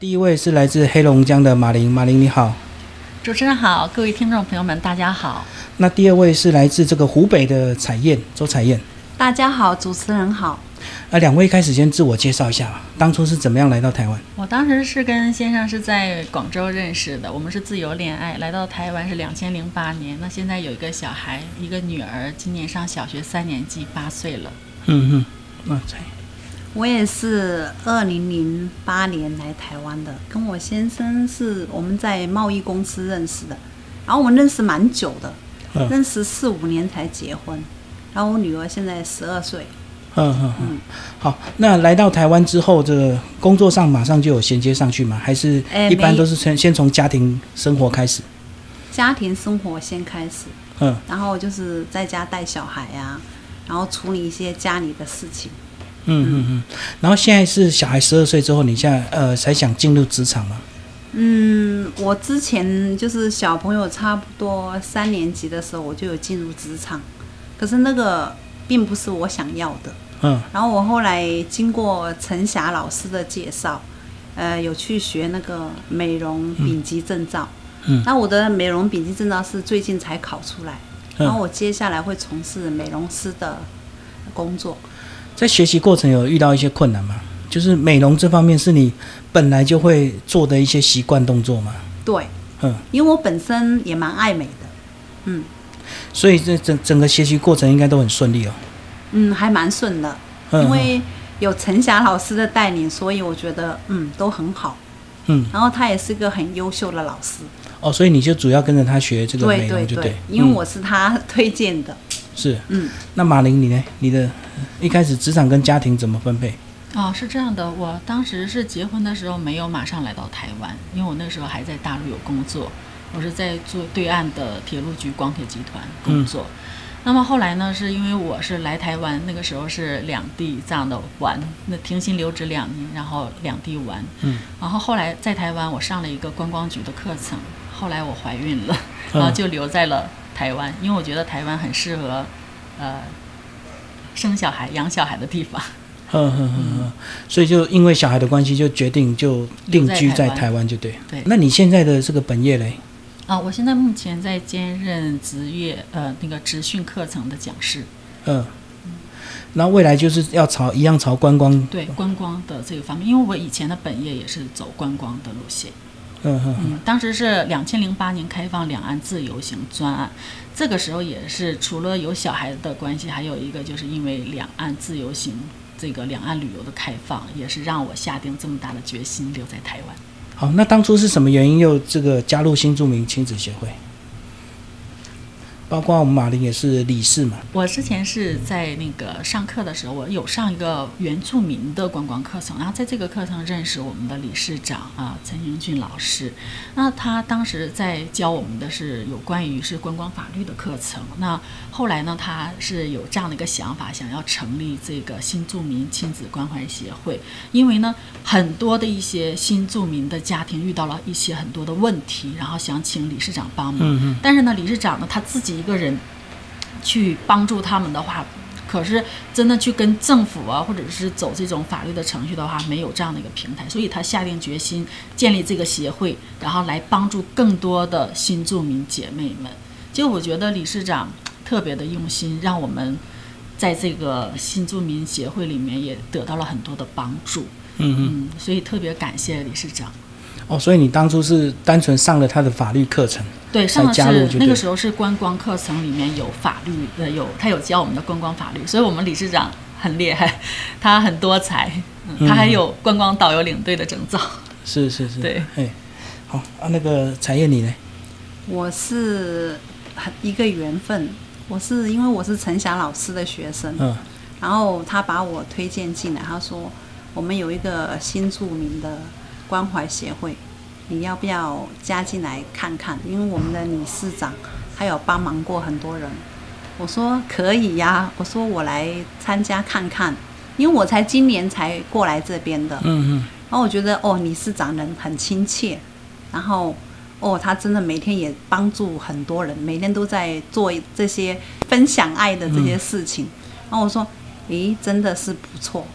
第一位是来自黑龙江的马林，马林你好。主持人好，各位听众朋友们，大家好。那第二位是来自这个湖北的彩燕，周彩燕。大家好，主持人好。啊，两位开始先自我介绍一下吧。当初是怎么样来到台湾？我当时是跟先生是在广州认识的，我们是自由恋爱，来到台湾是两千零八年。那现在有一个小孩，一个女儿，今年上小学三年级，八岁了。嗯嗯，那彩。我也是二零零八年来台湾的，跟我先生是我们在贸易公司认识的，然后我们认识蛮久的，嗯认识四五年才结婚，然后我女儿现在十二岁，嗯嗯嗯。好，那来到台湾之后，这个工作上马上就有衔接上去吗？还是哎一般都是先先从家庭生活开始？家庭生活先开始，嗯，然后就是在家带小孩啊，然后处理一些家里的事情。嗯嗯嗯。然后现在是小孩十二岁之后，你现在呃才想进入职场吗？嗯，我之前就是小朋友差不多三年级的时候，我就有进入职场，可是那个并不是我想要的。嗯然后我后来经过陈霞老师的介绍，呃，有去学那个美容丙级证照。嗯那我的美容丙级证照是最近才考出来，然后嗯。我接下来会从事美容师的工作。在学习过程有遇到一些困难吗？就是美容这方面是你本来就会做的一些习惯动作吗？对，嗯，因为我本身也蛮爱美的，嗯所以这整整个学习过程应该都很顺利哦。嗯，还蛮顺的。嗯因为有陈霞老师的带领，所以我觉得嗯都很好。嗯然后他也是个很优秀的老师，哦，所以你就主要跟着他学这个美对对容，就对，因为嗯我是他推荐的。是。嗯，那马林你呢？你的一开始职场跟家庭怎么分配？哦，是这样的，我当时是结婚的时候没有马上来到台湾，因为我那时候还在大陆有工作，我是在做对岸的铁路局广铁集团工作。那么后来呢，是因为我是来台湾，那个时候是两地这样的玩，那停薪留职两年，然后两地玩。嗯，然后后来在台湾我上了一个观光局的课程，后来我怀孕了，然后就留在了台湾，因为我觉得台湾很适合，呃，生小孩、养小孩的地方。嗯嗯嗯嗯，所以就因为小孩的关系，就决定就定居在台湾，就对。对那你现在的这个本业嘞？啊，我现在目前在兼任职业呃那个职训课程的讲师，嗯。那未来就是要朝一样朝观光，对观光的这个方面，因为我以前的本业也是走观光的路线。嗯当时是两千零八年开放两岸自由行专案，这个时候也是除了有小孩的关系，还有一个就是因为两岸自由行这个两岸旅游的开放，也是让我下定这么大的决心留在台湾。好，那当初是什么原因又这个加入新著名亲子协会？包括我们马林也是理事嘛，我之前是在那个上课的时候，我有上一个原住民的观光课程，然后在这个课程认识我们的理事长啊陈英俊老师。那他当时在教我们的是有关于是观光法律的课程。那后来呢，他是有这样的一个想法，想要成立这个新住民亲子关怀协会，因为呢，很多的一些新住民的家庭遇到了一些很多的问题，然后想请理事长帮忙。嗯嗯但是呢，理事长呢他自己一个人去帮助他们的话，可是真的去跟政府啊，或者是走这种法律的程序的话，没有这样的一个平台，所以他下定决心建立这个协会，然后来帮助更多的新住民姐妹们。就我觉得理事长特别的用心，让我们在这个新住民协会里面也得到了很多的帮助。嗯嗯。嗯，所以特别感谢理事长。哦，所以你当初是单纯上了他的法律课程，对，上的加入就对是那个时候是观光课程里面有法律的，有他有教我们的观光法律，所以我们理事长很厉害，他很多才，嗯、他还有观光导游领队的证照。是是是，对，哎，好啊，那个彩燕你呢？我是很一个缘分，我是因为我是陈霞老师的学生，嗯然后他把我推荐进来，他说我们有一个新著名的关怀协会，你要不要加进来看看？因为我们的理事长他有帮忙过很多人。我说可以呀，我说我来参加看看，因为我才今年才过来这边的。嗯嗯然后我觉得哦，理事长人很亲切，然后哦，他真的每天也帮助很多人，每天都在做这些分享爱的这些事情。然后我说，诶，真的是不错。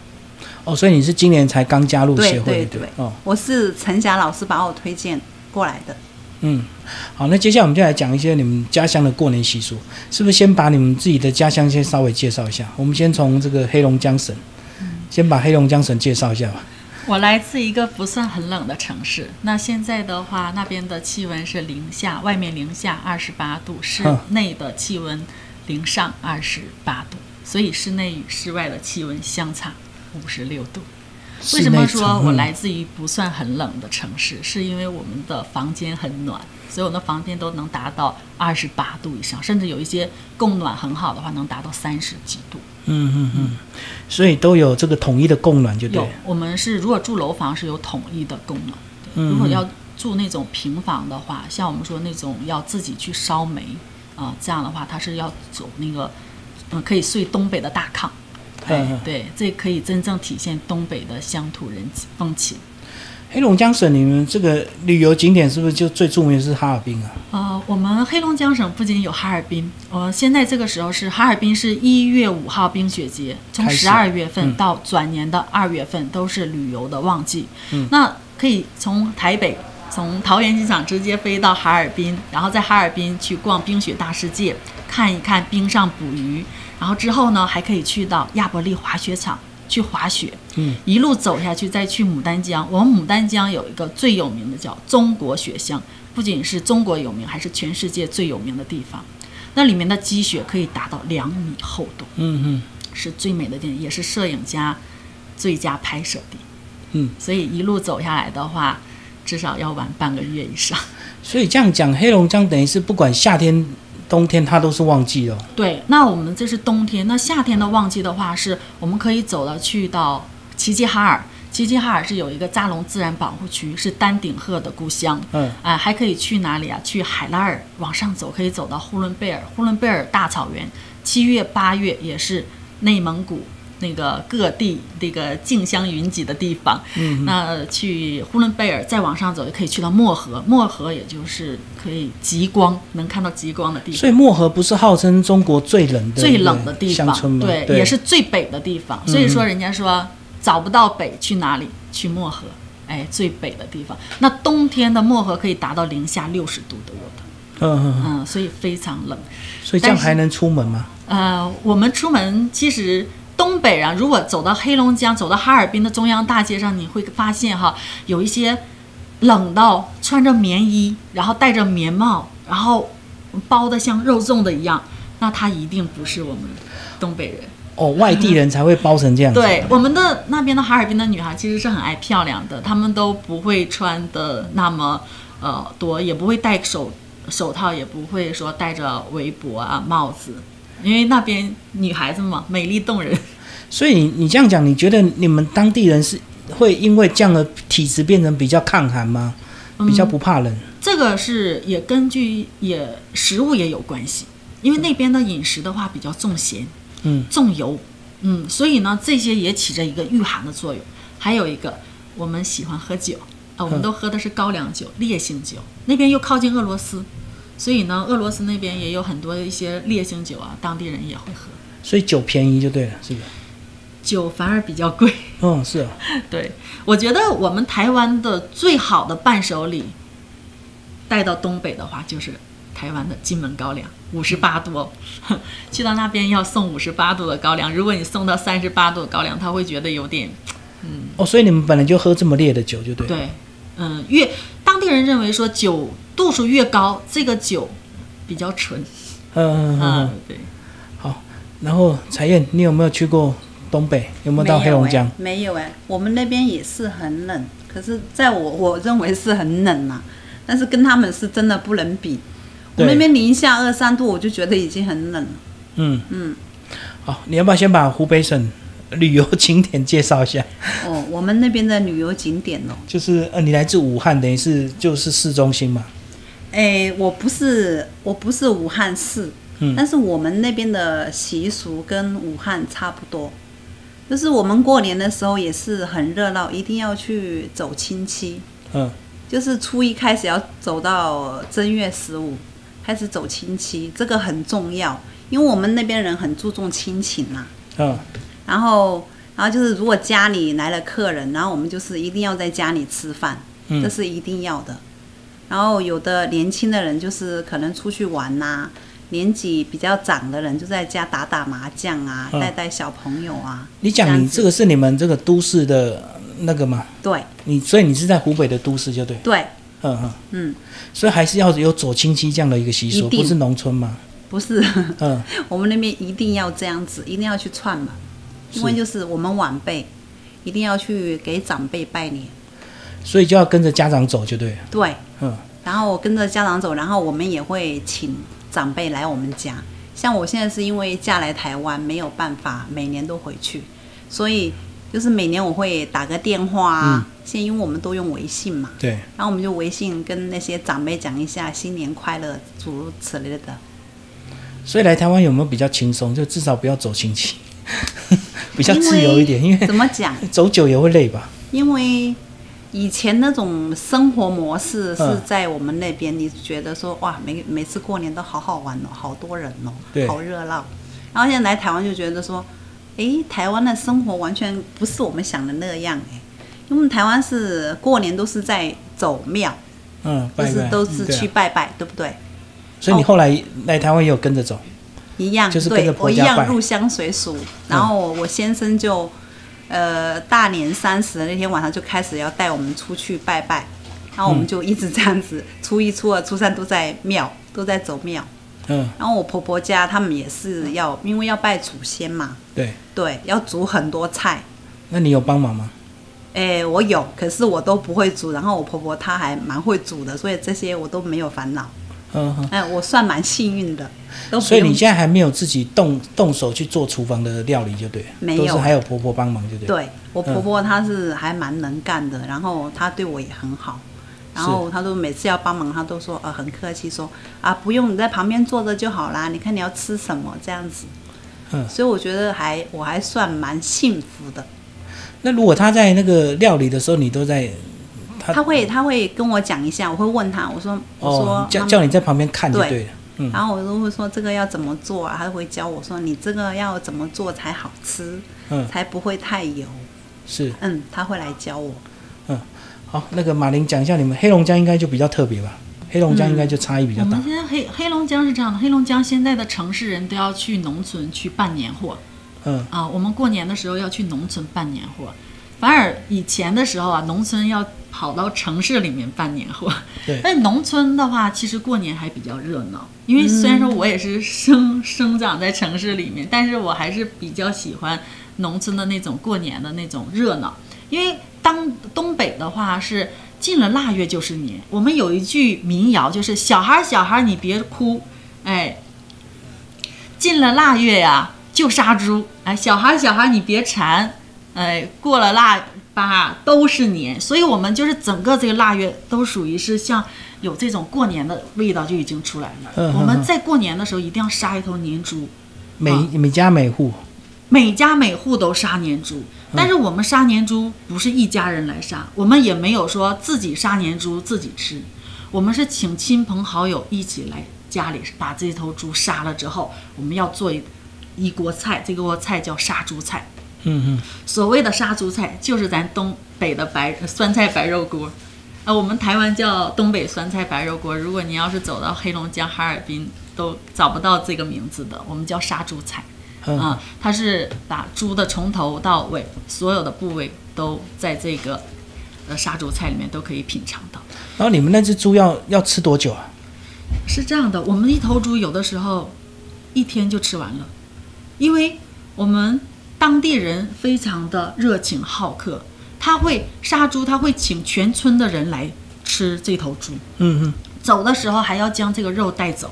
哦，所以你是今年才刚加入协会对哦，我是陈霞老师把我推荐过来的。嗯，好，那接下来我们就来讲一些你们家乡的过年习俗，是不是先把你们自己的家乡先稍微介绍一下？我们先从这个黑龙江省，先把黑龙江省介绍一下吧。我来自一个不算很冷的城市，那现在的话，那边的气温是零下，外面零下二十八度，室内的气温零上二十八度，所以室内与室外的气温相差五十六度。为什么说我来自于不算很冷的城市？是因为我们的房间很暖，所以我的房间都能达到二十八度以上，甚至有一些供暖很好的话，能达到三十几度。嗯嗯嗯，所以都有这个统一的供暖，就对有。，我们是如果住楼房是有统一的供暖，嗯如果要住那种平房的话，像我们说那种要自己去烧煤啊、这样的话它是要走那个，嗯，可以睡东北的大炕，对，这可以真正体现东北的乡土人风情。黑龙江省你们这个旅游景点是不是就最著名是哈尔滨啊？呃，我们黑龙江省不仅有哈尔滨，呃，现在这个时候是哈尔滨是一月五号冰雪节，从十二月份嗯到转年的二月份都是旅游的旺季。嗯那可以从台北。从桃园机场直接飞到哈尔滨，然后在哈尔滨去逛冰雪大世界，看一看冰上捕鱼，然后之后呢，还可以去到亚伯力滑雪场去滑雪，嗯，一路走下去，再去牡丹江。我们牡丹江有一个最有名的叫中国雪乡，不仅是中国有名，还是全世界最有名的地方。那里面的积雪可以达到两米厚度，嗯嗯是最美的地点，也是摄影家最佳拍摄地。嗯，所以一路走下来的话，至少要玩半个月以上。所以这样讲，黑龙江等于是不管夏天、冬天，它都是旺季哦。对，那我们这是冬天，那夏天的旺季的话，是我们可以走了去到齐齐哈尔。齐齐哈尔是有一个扎龙自然保护区，是丹顶鹤的故乡。嗯啊、还可以去哪里啊？去海拉尔往上走，可以走到呼伦贝尔。呼伦贝尔大草原，七月八月也是内蒙古那个各地那个竞相云集的地方。嗯，那呃去呼伦贝尔再往上走，也可以去到漠河。漠河也就是可以极光，能看到极光的地方。所以漠河不是号称中国最冷的最冷的地方，吗？对，对，也是最北的地方。所以说，人家说找不到北去哪里？去漠河，哎，最北的地方。那冬天的漠河可以达到零下六十度的温度，嗯，嗯，所以非常冷。所以这样还能出门吗？呃，我们出门其实东北人，如果走到黑龙江，走到哈尔滨的中央大街上，你会发现哈，有一些冷到穿着棉衣，然后戴着棉帽，然后包的像肉粽的一样，那他一定不是我们东北人。哦，外地人才会包成这样子。对，我们的那边的哈尔滨的女孩其实是很爱漂亮的，她们都不会穿的那么呃多，也不会戴手手套，也不会说戴着围脖啊帽子，因为那边女孩子嘛，美丽动人。所以你你这样讲，你觉得你们当地人是会因为这样的体质变成比较抗寒吗？比较不怕冷？这个是也根据也食物也有关系，因为那边的饮食的话比较重咸，嗯，重油，嗯，所以呢这些也起着一个御寒的作用。还有一个，我们喜欢喝酒啊，我们嗯都喝的是高粱酒、烈性酒。那边又靠近俄罗斯，所以呢，俄罗斯那边也有很多一些烈性酒啊，当地人也会喝。所以酒便宜就对了，是不是？酒反而比较贵。嗯，是啊。对，我觉得我们台湾的最好的伴手礼，带到东北的话，就是台湾的金门高粱，五十八度哦。去到那边要送五十八度的高粱，如果你送到三十八度的高粱，他会觉得有点嗯哦，所以你们本来就喝这么烈的酒，就对。。对，嗯，越当地人认为说酒度数越高，这个酒比较纯。嗯嗯嗯对。然后彩燕，你有没有去过东北？有没有到黑龙江？没有哎、我们那边也是很冷，可是在我我认为是很冷嘛，但是跟他们是真的不能比。我们那边零下二三度，我就觉得已经很冷了。嗯嗯，好，你要不要先把湖北省 旅游景点介绍一下？哦，我们那边的旅游景点哦，就是呃，你来自武汉，等于是就是市中心嘛。哎，我不是我不是武汉市，嗯但是我们那边的习俗跟武汉差不多，就是我们过年的时候也是很热闹，一定要去走亲戚，嗯就是初一开始要走到正月十五，开始走亲戚，这个很重要，因为我们那边人很注重亲情嘛。嗯然后，然然后就是如果家里来了客人，然后我们就是一定要在家里吃饭，嗯。这是一定要的。然后有的年轻的人就是可能出去玩呐、年纪比较长的人就在家打打麻将啊，嗯。带带小朋友啊。你讲你这个是你们这个都市的那个吗？对。你所以你是在湖北的都市就对，对，嗯嗯，嗯，所以还是要有走亲戚这样的一个习俗，不是农村吗？不是，嗯，我们那边一定要这样子，一定要去串嘛，因为就是我们晚辈一定要去给长辈拜年。所以就要跟着家长走就对了，对，嗯，然后我跟着家长走，然后我们也会请长辈来我们家。像我现在是因为嫁来台湾，没有办法每年都回去，所以就是每年我会打个电话啊。现在因为我们都用微信嘛，对，然后我们就微信跟那些长辈讲一下新年快乐，诸如此类的。所以来台湾有没有比较轻松？就至少不要走亲戚，比较自由一点，因为怎么讲？走久也会累吧？因为以前那种生活模式是嗯在我们那边，你觉得说哇，每每次过年都好好玩哦，好多人哦，好热闹。然后现在来台湾就觉得说，诶，台湾的生活完全不是我们想的那样诶，因为我们台湾是过年都是在走庙，嗯，就是都是去拜拜，对不对？所以你后来来台湾也有跟着走，一样，就是跟着对我一婆家拜嗯样入乡随俗。然后我先生就，呃，大年三十的那天晚上就开始要带我们出去拜拜，然后我们就一直这样子，初一、初二、初三都在庙，都在走庙。嗯，然后我婆婆家他们也是要，因为要拜祖先嘛，对。对，要煮很多菜。那你有帮忙吗？哎，我有，可是我都不会煮。然后我婆婆她还蛮会煮的，所以这些我都没有烦恼。嗯哼。哎，我算蛮幸运的，所以你现在还没有自己动动手去做厨房的料理，就对了，没有都是还有婆婆帮忙，就对了。对我婆婆她是还蛮能干的，然后她对我也很好，然后她都每次要帮忙，她都说呃很客气说啊不用你在旁边坐着就好啦，你看你要吃什么这样子。嗯所以我觉得还我还算蛮幸福的。那如果她在那个料理的时候，你都在，他她会他会跟我讲一下，我会问他，我说我说哦，叫叫你在旁边看就对对了。嗯然后我就会说这个要怎么做啊，他会教我说你这个要怎么做才好吃，嗯，才不会太油。是嗯，他会来教我。嗯好。那个马林讲一下，你们黑龙江应该就比较特别吧？黑龙江应该就差异比较大我们。现在黑黑龙江是这样的，黑龙江现在的城市人都要去农村去办年货嗯，啊。我们过年的时候要去农村办年货，反而以前的时候啊，农村要跑到城市里面办年货。对 但农村的话，其实过年还比较热闹。因为虽然说我也是生生长在城市里面，但是我还是比较喜欢农村的那种过年的那种热闹。因为当东北的话是进了腊月就是年，我们有一句民谣就是“小孩儿小孩儿你别哭，哎，进了腊月呀就杀猪，哎，小孩儿小孩儿你别馋，哎，过了腊八都是年”，所以我们就是整个这个腊月都属于是像有这种过年的味道就已经出来了。我们在过年的时候一定要杀一头年猪，每啊。每家每户，每家每户都杀年猪，但是我们杀年猪不是一家人来杀，我们也没有说自己杀年猪自己吃，我们是请亲朋好友一起来家里把这头猪杀了之后，我们要做一一锅菜，这锅菜叫杀猪菜。嗯嗯，所谓的杀猪菜，就是咱东北的白酸菜白肉锅，呃，我们台湾叫东北酸菜白肉锅。如果您要是走到黑龙江、哈尔滨，都找不到这个名字的，我们叫杀猪菜。嗯啊，它是把猪的从头到尾所有的部位都在这个呃杀猪菜里面都可以品尝到。然后你们那只猪要要吃多久啊？是这样的，我们一头猪有的时候一天就吃完了，因为我们当地人非常的热情好客，他会杀猪，他会请全村的人来吃这头猪，嗯嗯，走的时候还要将这个肉带走。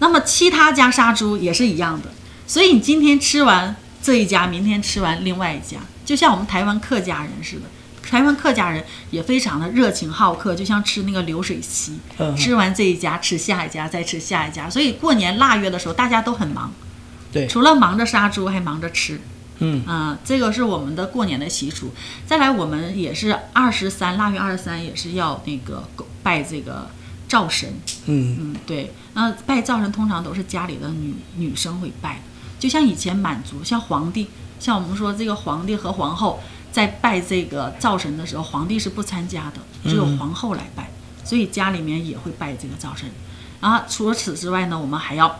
那么其他家杀猪也是一样的，所以你今天吃完这一家，明天吃完另外一家，就像我们台湾客家人似的。台湾客家人也非常的热情好客，就像吃那个流水席，嗯吃完这一家吃下一家，再吃下一家。所以过年腊月的时候，大家都很忙，对，除了忙着杀猪，还忙着吃。嗯啊、这个是我们的过年的习俗。再来，我们也是二十三腊月二十三也是要那个拜这个灶神。嗯嗯，对。那拜灶神通常都是家里的女女生会拜，就像以前满族，像皇帝像我们说这个皇帝和皇后在拜这个灶神的时候，皇帝是不参加的，只有皇后来拜，所以家里面也会拜这个灶神。然后除了此之外呢，我们还要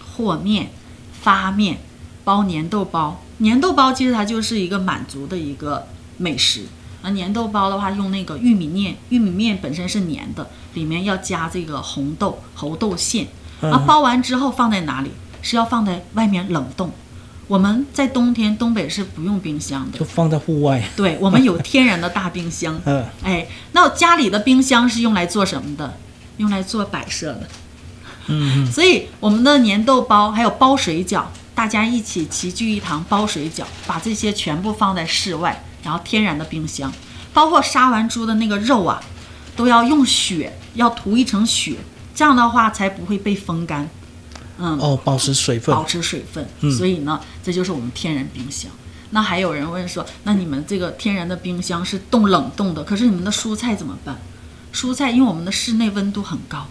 和面、发面、包粘豆包。粘豆包其实它就是一个满族的一个美食。啊，粘豆包的话，用那个玉米面，玉米面本身是粘的，里面要加这个红豆、猴豆馅。啊，包完之后放在哪里？是要放在外面冷冻。我们在冬天东北是不用冰箱的，就放在户外。对，我们有天然的大冰箱。嗯，哎，那家里的冰箱是用来做什么的？用来做摆设的。嗯，所以我们的粘豆包还有包水饺，大家一起齐聚一堂包水饺，把这些全部放在室外，然后天然的冰箱，包括杀完猪的那个肉啊，都要用血，要涂一层血，这样的话才不会被风干。嗯，哦，保持水分，保持水分。所以呢，这就是我们天然冰箱。那还有人问说，那你们这个天然的冰箱是冻冷冻的，可是你们的蔬菜怎么办？蔬菜因为我们的室内温度很高，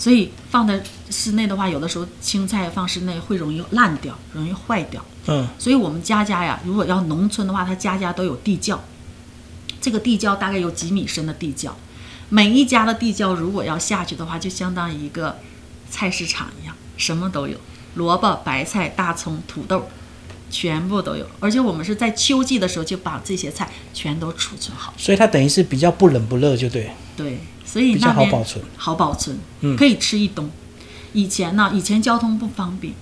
所以放在室内的话，有的时候青菜放室内会容易烂掉，容易坏掉。嗯，所以我们家家呀，如果要农村的话，他家家都有地窖，这个地窖大概有几米深的地窖，每一家的地窖如果要下去的话，就相当于一个菜市场一样。什么都有，萝卜、白菜、大葱、土豆，全部都有。而且我们是在秋季的时候就把这些菜全都储存好，所以它等于是比较不冷不热，就对。对，所以那边好保存，好保存，嗯，可以吃一冬。以前呢，以前交通不方便，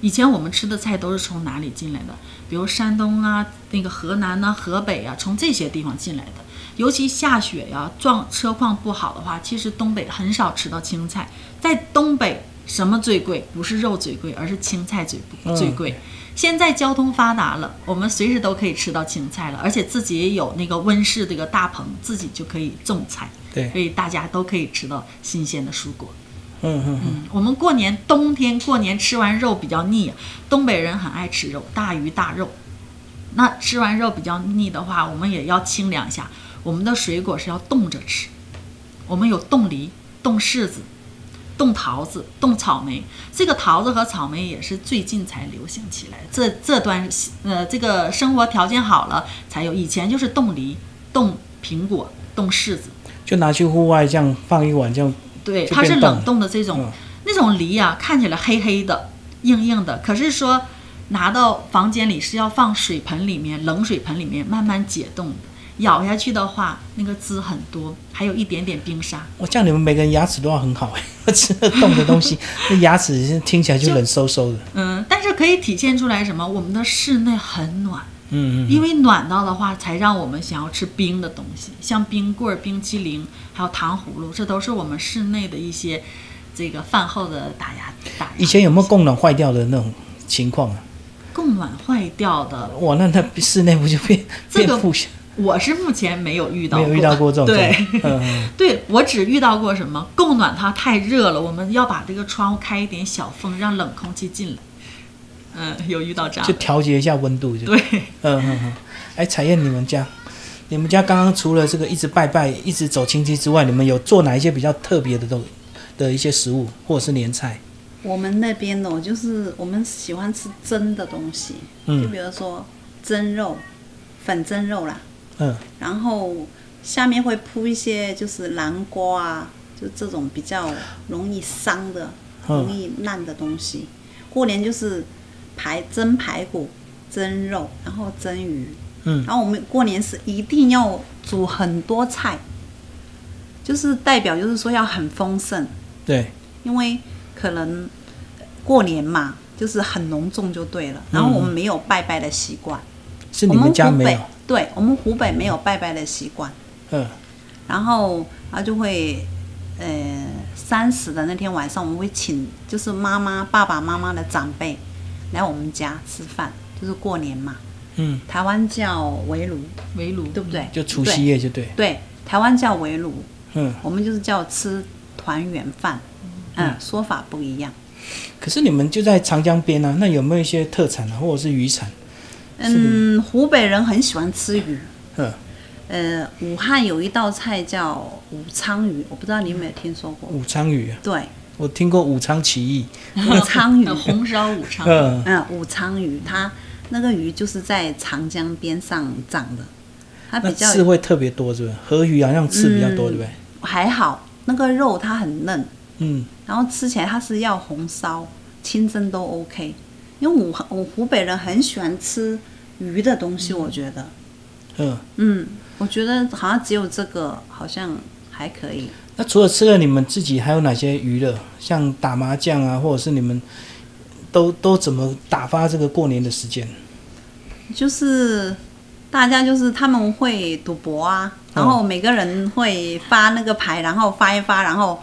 以前我们吃的菜都是从哪里进来的？比如山东啊，那个河南呐、河北啊，从这些地方进来的。尤其下雪呀，状车况不好的话，其实东北很少吃到青菜，在东北。什么最贵？不是肉最贵，而是青菜最最贵。现在交通发达了，我们随时都可以吃到青菜了，而且自己也有那个温室这个大棚，自己就可以种菜。对，所以大家都可以吃到新鲜的蔬果。嗯嗯嗯。我们过年冬天过年吃完肉比较腻，东北人很爱吃肉，大鱼大肉。那吃完肉比较腻的话，我们也要清凉一下。我们的水果是要冻着吃，我们有冻梨、冻柿子。冻桃子、冻草莓，这个桃子和草莓也是最近才流行起来。这这段呃，这个生活条件好了才有，以前就是冻梨、冻苹果、冻柿子，就拿去户外这样放一晚，这样对，它是冷冻的这种那种梨啊，看起来黑黑的、硬硬的，可是说拿到房间里是要放水盆里面、冷水盆里面慢慢解冻的。咬下去的话，那个汁很多，还有一点点冰沙。我叫你们每个人牙齿都要很好哎，吃冻的东西，那牙齿听起来就冷飕飕的。嗯，但是可以体现出来什么？我们的室内很暖。嗯嗯。因为暖到的话，才让我们想要吃冰的东西，像冰棍、冰淇淋，还有糖葫芦，这都是我们室内的一些这个饭后的打压打。以前有没有供暖坏掉的那种情况啊？供暖坏掉的？哇，那那室内不就变变负险？我是目前没有遇到，没有遇到过这种。对，对我只遇到过什么供暖，它太热了，我们要把这个窗户开一点小风，让冷空气进来。嗯，有遇到这样。就调节一下温度，就对。嗯嗯嗯。哎，彩燕，你们家，你们家刚刚除了这个一直拜拜、一直走亲戚之外，你们有做哪一些比较特别的东的一些食物，或者是年菜？我们那边哦，就是我们喜欢吃蒸的东西，就比如说蒸肉、粉蒸肉啦。嗯，然后下面会铺一些就是南瓜啊，就这种比较容易伤的、容易烂的东西。过年就是排蒸排骨、蒸肉，然后蒸鱼。嗯，然后我们过年是一定要煮很多菜，就是代表就是说要很丰盛。对，因为可能过年嘛，就是很隆重就对了。然后我们没有拜拜的习惯，是你们家没有。对我们湖北没有拜拜的习惯，嗯，然后他就会，呃，三十的那天晚上，我们会请就是妈妈、爸爸妈妈的长辈来我们家吃饭，就是过年嘛，嗯，台湾叫围炉，围炉对不对？就除夕夜就对，对，台湾叫围炉，嗯，我们就是叫吃团圆饭，嗯，说法不一样。可是你们就在长江边啊，那有没有一些特产啊，或者是渔产？嗯，湖北人很喜欢吃鱼。嗯。呃，武汉有一道菜叫武昌鱼，我不知道你有没有听说过。武昌鱼。啊对。我听过武昌起义。武昌鱼。红烧武昌。嗯。嗯，武昌鱼，它那个鱼就是在长江边上长的，它比较刺会特别多，是不是？河鱼好像刺比较多，嗯对不对？还好，那个肉它很嫩，嗯，然后吃起来它是要红烧、清蒸都 OK。因为我我湖北人很喜欢吃鱼的东西，我觉得，嗯，嗯，我觉得好像只有这个好像还可以。那除了吃了，你们自己还有哪些娱乐？像打麻将啊，或者是你们都都怎么打发这个过年的时间？就是大家就是他们会赌博啊，然后每个人会发那个牌，然后发一发，然后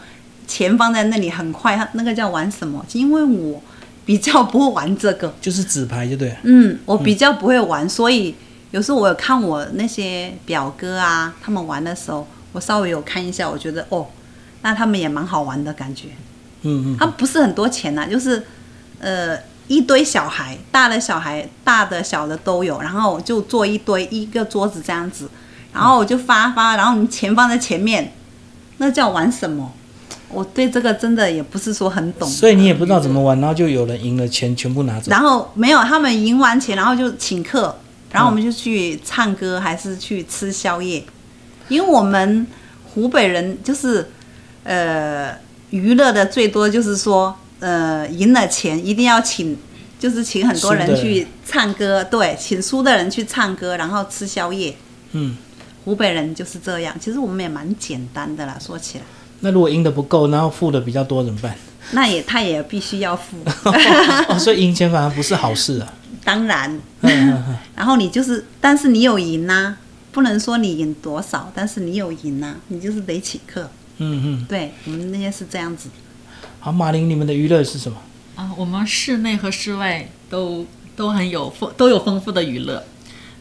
钱放在那里，很快，那个叫玩什么？因为我比较不会玩这个，就是纸牌，就对了。嗯，我比较不会玩，所以有时候我有看我那些表哥啊，他们玩的时候，我稍微有看一下，我觉得哦，那他们也蛮好玩的感觉。嗯嗯，他不是很多钱呐、就是呃一堆小孩，大的小孩、大的小的都有，然后就坐一堆一个桌子这样子，然后我就发发，然后你钱放在前面，那叫玩什么？我对这个真的也不是说很懂。所以你也不知道怎么玩，然后就有人赢了，钱全部拿走。然后没有，他们赢完钱，然后就请客，然后我们就去唱歌，还是去吃宵夜，因为我们湖北人就是呃娱乐的最多就是说呃赢了钱一定要请，就是请很多人去唱歌，对，请输的人去唱歌，然后吃宵夜。嗯，湖北人就是这样，其实我们也蛮简单的啦，说起来，那如果赢的不够，然后付的比较多怎么办？那也他也必须要付，哦，所以赢钱反而不是好事啊。当然。然后你就是，但是你有赢呐、不能说你赢多少，但是你有赢呐、你就是得请客。嗯嗯。对我们那些是这样子。好，马林，你们的娱乐是什么？啊，我们室内和室外都都很有丰都有丰富的娱乐。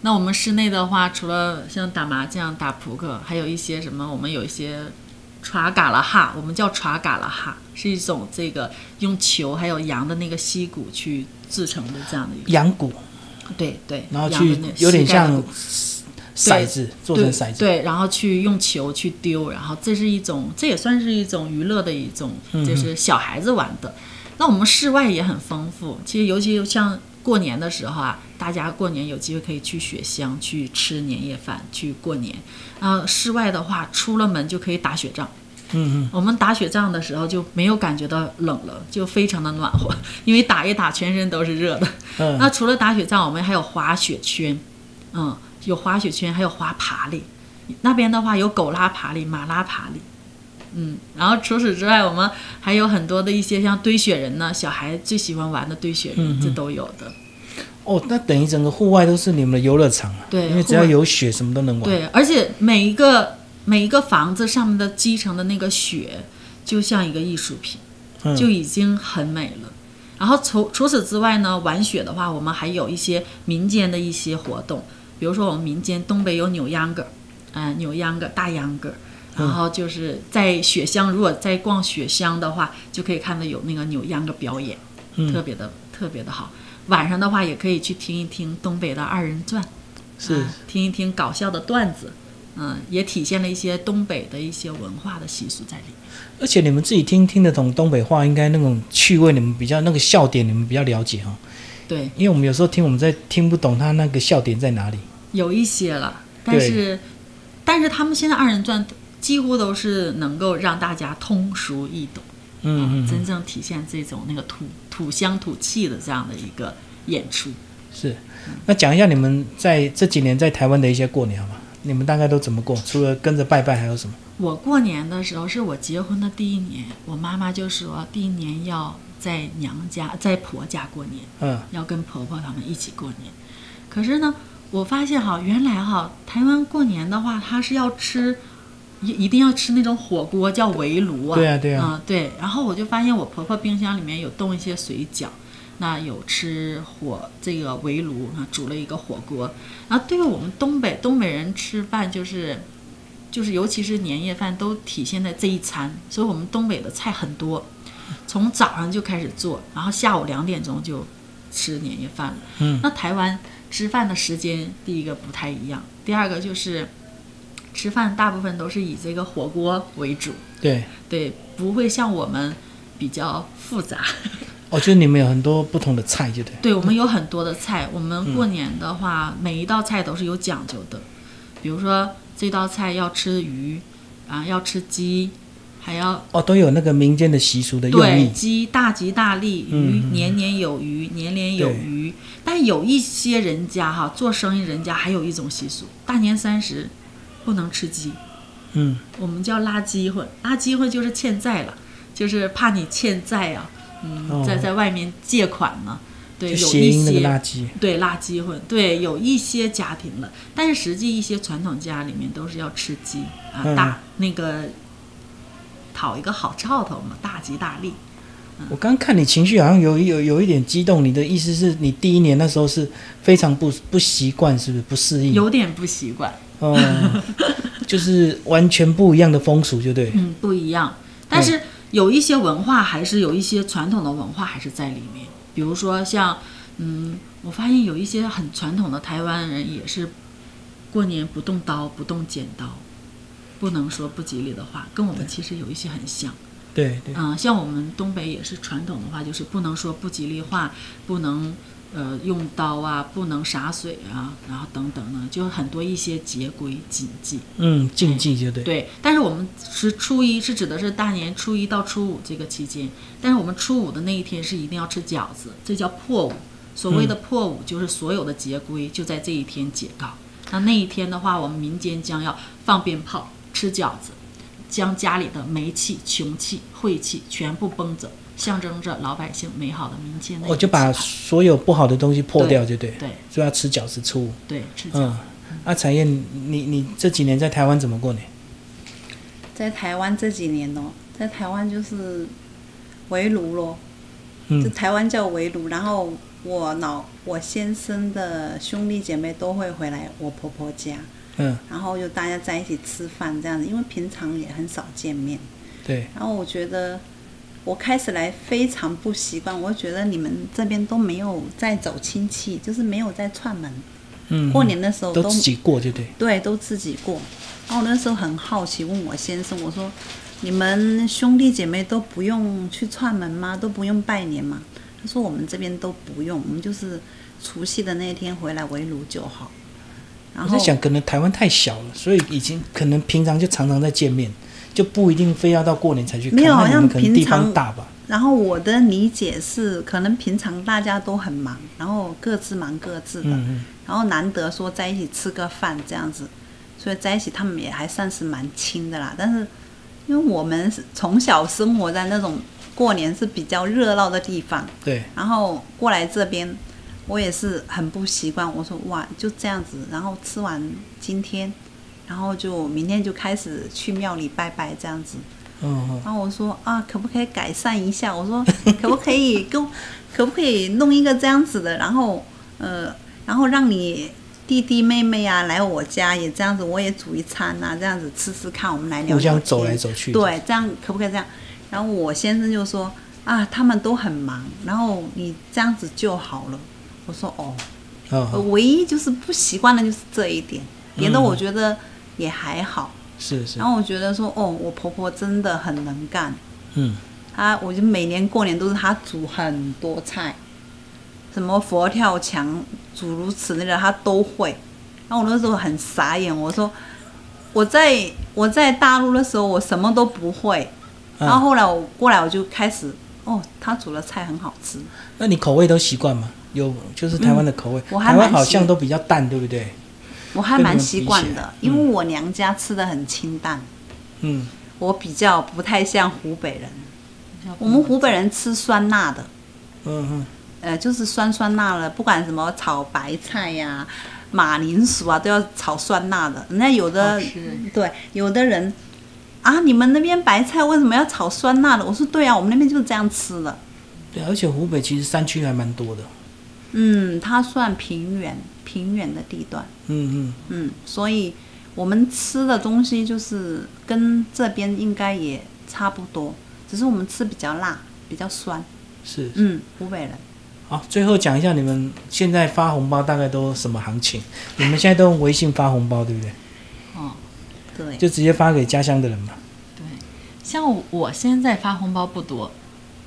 那我们室内的话，除了像打麻将、打扑克，还有一些什么，我们有一些耍嘎啦哈，我们叫耍嘎啦哈，是一种这个用球还有羊的那个膝骨去制成的这样的一个，羊骨，对对，然后去有点像骨骰子，做成对骰子。对，然后去用球去丢，然后这是一种，这也算是一种娱乐的一种，嗯就是小孩子玩的。那我们室外也很丰富，其实尤其像过年的时候啊，大家过年有机会可以去雪乡去吃年夜饭，去过年。啊，室外的话，出了门就可以打雪仗。嗯嗯，我们打雪仗的时候就没有感觉到冷了，就非常的暖和，因为打一打全身都是热的。嗯那除了打雪仗，我们还有滑雪圈，嗯，有滑雪圈，还有滑爬犁。那边的话有狗拉爬犁、马拉爬犁，嗯，然后除此之外，我们还有很多的一些像堆雪人呢，小孩最喜欢玩的堆雪人，嗯这都有的。哦，那等于整个户外都是你们的游乐场啊。对因为只要有雪，什么都能玩。对，而且每一个每一个房子上面的积成的那个雪，就像一个艺术品。嗯，就已经很美了。然后除除此之外呢，玩雪的话，我们还有一些民间的一些活动，比如说我们民间东北有扭秧歌儿，嗯、扭秧歌、大秧歌。然后就是在雪乡，如果在逛雪乡的话，就可以看到有那个扭秧歌表演，嗯特别的特别的好。晚上的话，也可以去听一听东北的二人转，是啊听一听搞笑的段子，嗯，也体现了一些东北的一些文化的习俗在里面。而且你们自己听听得懂东北话，应该那种趣味你们比较那个笑点你们比较了解哦。对，因为我们有时候听我们在听不懂他那个笑点在哪里。有一些了，但是但是他们现在二人转几乎都是能够让大家通俗易懂，嗯嗯嗯，真正体现这种那个土土乡土气的这样的一个演出。是。那讲一下你们在这几年在台湾的一些过年吧？你们大概都怎么过？除了跟着拜拜，还有什么？我过年的时候是我结婚的第一年，我妈妈就说第一年要在娘家在婆家过年，嗯要跟婆婆他们一起过年。可是呢，我发现哈，原来哈台湾过年的话，它是要吃一一定要吃那种火锅，叫围炉啊。对啊对啊嗯对。然后我就发现我婆婆冰箱里面有冻一些水饺，那有吃火这个围炉啊，煮了一个火锅。然后对于我们东北东北人吃饭就是。就是尤其是年夜饭都体现在这一餐，所以我们东北的菜很多，从早上就开始做，然后下午两点钟就吃年夜饭了。嗯那台湾吃饭的时间，第一个不太一样，第二个就是吃饭大部分都是以这个火锅为主，对，对，不会像我们比较复杂。哦，就是你们有很多不同的菜，就对。对，我们有很多的菜。我们过年的话，每一道菜都是有讲究的。比如说这道菜要吃鱼，啊，要吃鸡，还要哦，都有那个民间的习俗的用对意。鸡大吉大利，鱼年年有余，年年有余。但有一些人家哈，做生意人家还有一种习俗，大年三十不能吃鸡，嗯，我们叫拉鸡混，拉鸡混就是欠债了，就是怕你欠债啊，嗯，哦在在外面借款呢，对，有一些垃圾。对辣鸡混，对，有一些家庭了，但是实际一些传统家里面都是要吃鸡啊，嗯大那个讨一个好兆头嘛，大吉大利。我刚看你情绪好像有有有一点激动，你的意思是你第一年那时候是非常不不习惯，是不是不适应？有点不习惯，哦，就是完全不一样的风俗，就对。嗯，不一样。但是有一些文化还是有一些传统的文化还是在里面，比如说像，嗯，我发现有一些很传统的台湾人也是过年不动刀、不动剪刀，不能说不吉利的话，跟我们其实有一些很像。对对，嗯、像我们东北也是传统的话，就是不能说不吉利话，不能呃用刀啊，不能洒水啊，然后等等呢，就很多一些节规禁忌。嗯，禁忌就对。对，但是我们是初一是指的是大年初一到初五这个期间，但是我们初五的那一天是一定要吃饺子，这叫破五。所谓的破五就是所有的节规就在这一天解告。那那一天的话，我们民间将要放鞭炮、吃饺子，将家里的霉气、穷气、晦气全部崩走，象征着老百姓美好的民间的我哦就把所有不好的东西破掉，就对。对所以要吃饺子初五。对吃饺子。嗯，那彩燕，你你这几年在台湾怎么过年？在台湾这几年哦，在台湾就是围炉咯，就嗯台湾叫围炉，然后我老我先生的兄弟姐妹都会回来我婆婆家，嗯，然后就大家在一起吃饭这样子，因为平常也很少见面。对，然后我觉得我开始来非常不习惯，我觉得你们这边都没有在走亲戚，就是没有在串门。嗯，过年的时候都自己过，就对。对，都自己过。然后我那时候很好奇，问我先生，我说：“你们兄弟姐妹都不用去串门吗？都不用拜年吗？”他说：“我们这边都不用，我们就是除夕的那一天回来围炉就好。”然后我在想，可能台湾太小了，所以已经可能平常就常常在见面，就不一定非要到过年才去看。没有好像那你们可能平地方常大吧？然后我的理解是，可能平常大家都很忙，然后各自忙各自的，嗯然后难得说在一起吃个饭这样子，所以在一起他们也还算是蛮亲的啦。但是因为我们是从小生活在那种过年是比较热闹的地方，嗯，对，然后过来这边，我也是很不习惯。我说哇，就这样子，然后吃完今天，然后就明天就开始去庙里拜拜这样子。嗯嗯，然后我说啊，可不可以改善一下？我说 可不可以跟，可不可以弄一个这样子的？然后呃，然后让你弟弟妹妹啊来我家也这样子，我也煮一餐啊，这样子吃吃看，我们来聊聊互相天走来走去。，对，这样可不可以这样？然后我先生就说啊，他们都很忙，然后你这样子就好了。我说哦，唯一就是不习惯的就是这一点，别的嗯。我觉得也还好。是是。然，后我觉得说，哦，我婆婆真的很能干，嗯，她我就每年过年都是她煮很多菜，什么佛跳墙、煮如此类的她都会。然后我那时候很傻眼，我说我在我在大陆的时候我什么都不会，嗯。然后后来我过来我就开始，哦，她煮的菜很好吃，那你口味都习惯吗？有，就是台湾的口味，嗯我还台湾蛮好像都比较淡，对不对？我还蛮习惯的，因为我娘家吃的很清淡，嗯，我比较不太像湖北人，我们湖北人吃酸辣的。嗯嗯，呃，就是酸酸辣的，不管什么炒白菜呀、马铃薯啊，都要炒酸辣的。人家有的对，有的人啊，你们那边白菜为什么要炒酸辣的？我说对啊，我们那边就是这样吃的。对，而且湖北其实山区还蛮多的。嗯，它算平原，平原的地段。嗯嗯，嗯，所以我们吃的东西就是跟这边应该也差不多，只是我们吃比较辣，比较酸。是。嗯，湖北人。好，最后讲一下你们现在发红包大概都什么行情？你们现在都用微信发红包，对不对？哦，对，就直接发给家乡的人嘛。对，像我现在发红包不多，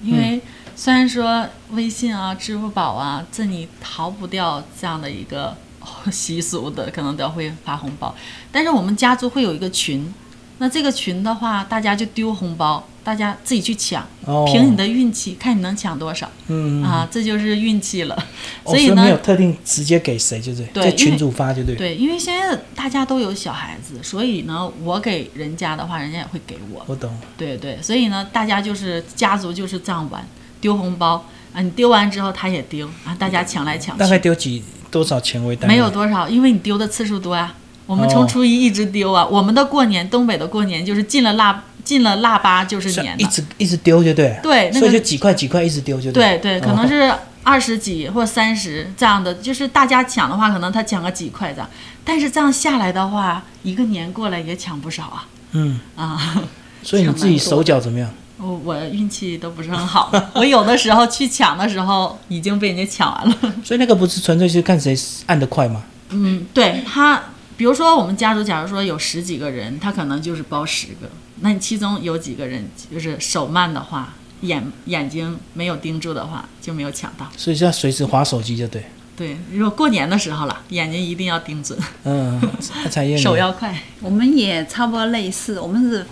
因为虽然说微信啊、支付宝啊，这你逃不掉这样的一个 习俗的，可能都会发红包。但是我们家族会有一个群，那这个群的话，大家就丢红包，大家自己去抢，哦，凭你的运气，看你能抢多少嗯，嗯，啊，这就是运气了。哦 所以呢，没有特定直接给谁，就对，对在群主发就对。对，因为现在大家都有小孩子，所以呢，我给人家的话，人家也会给我。我懂。对对，所以呢，大家就是家族就是这样玩，丢红包啊，你丢完之后他也丢啊，大家抢来抢去大概，丢几多少钱为单位？没有多少，因为你丢的次数多啊。我们哦从初一一直丢啊，我们的过年，东北的过年就是进了腊进了腊八就是是年了，一直一直丢就对。对，那所以就几块几块一直丢就对对，可能哦是二十几或三十这样的，就是大家抢的话，可能他抢个几块这样，但是这样下来的话，一个年过来也抢不少啊嗯，啊。所以你自己手脚怎么样？我我运气都不是很好，我有的时候去抢的时候已经被人家抢完了。所以那个不是纯粹是看谁按得快吗？嗯，对他，比如说我们家族，假如说有十几个人，他可能就是包十个，那你其中有几个人就是手慢的话，眼眼睛没有盯住的话，就没有抢到。所以就要随时划手机就对。对，如果过年的时候了，眼睛一定要盯准，嗯，手要快。我们也差不多类似，我们是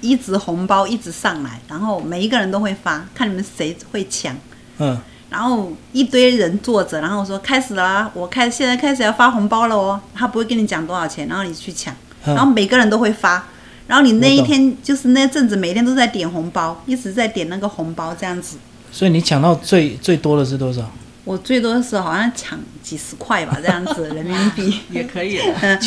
一直红包一直上来，然后每一个人都会发，看你们谁会抢。嗯，然后一堆人坐着，然后我说开始了啊，我开现在开始要发红包了哦。他不会跟你讲多少钱，然后你去抢，嗯然后每个人都会发。然后你那一天就是那阵子，每天都在点红包，一直在点那个红包这样子。所以你抢到最最多的是多少？我最多的时候好像抢几十块吧，这样子人民币。也可以。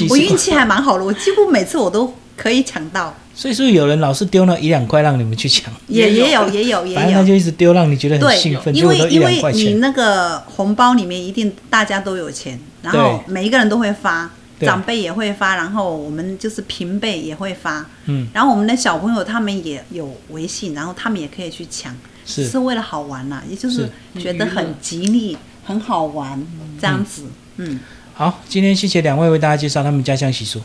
我运气还蛮好的，我几乎每次我都可以抢到。所以是不是有人老是丢那一两块让你们去抢？也也有也有也有也反正他，就一直丢，让你觉得很兴奋，，因为因为。你那个红包里面一定大家都有钱，然后每一个人都会发，长辈也会发，然后我们就是平辈也会发，嗯，然后我们的小朋友他们也有微信，然后他们也可以去抢，是是为了好玩啦，也就是是觉得很吉利、很好玩这样子，嗯。好，今天谢谢两位为大家介绍他们家乡习俗。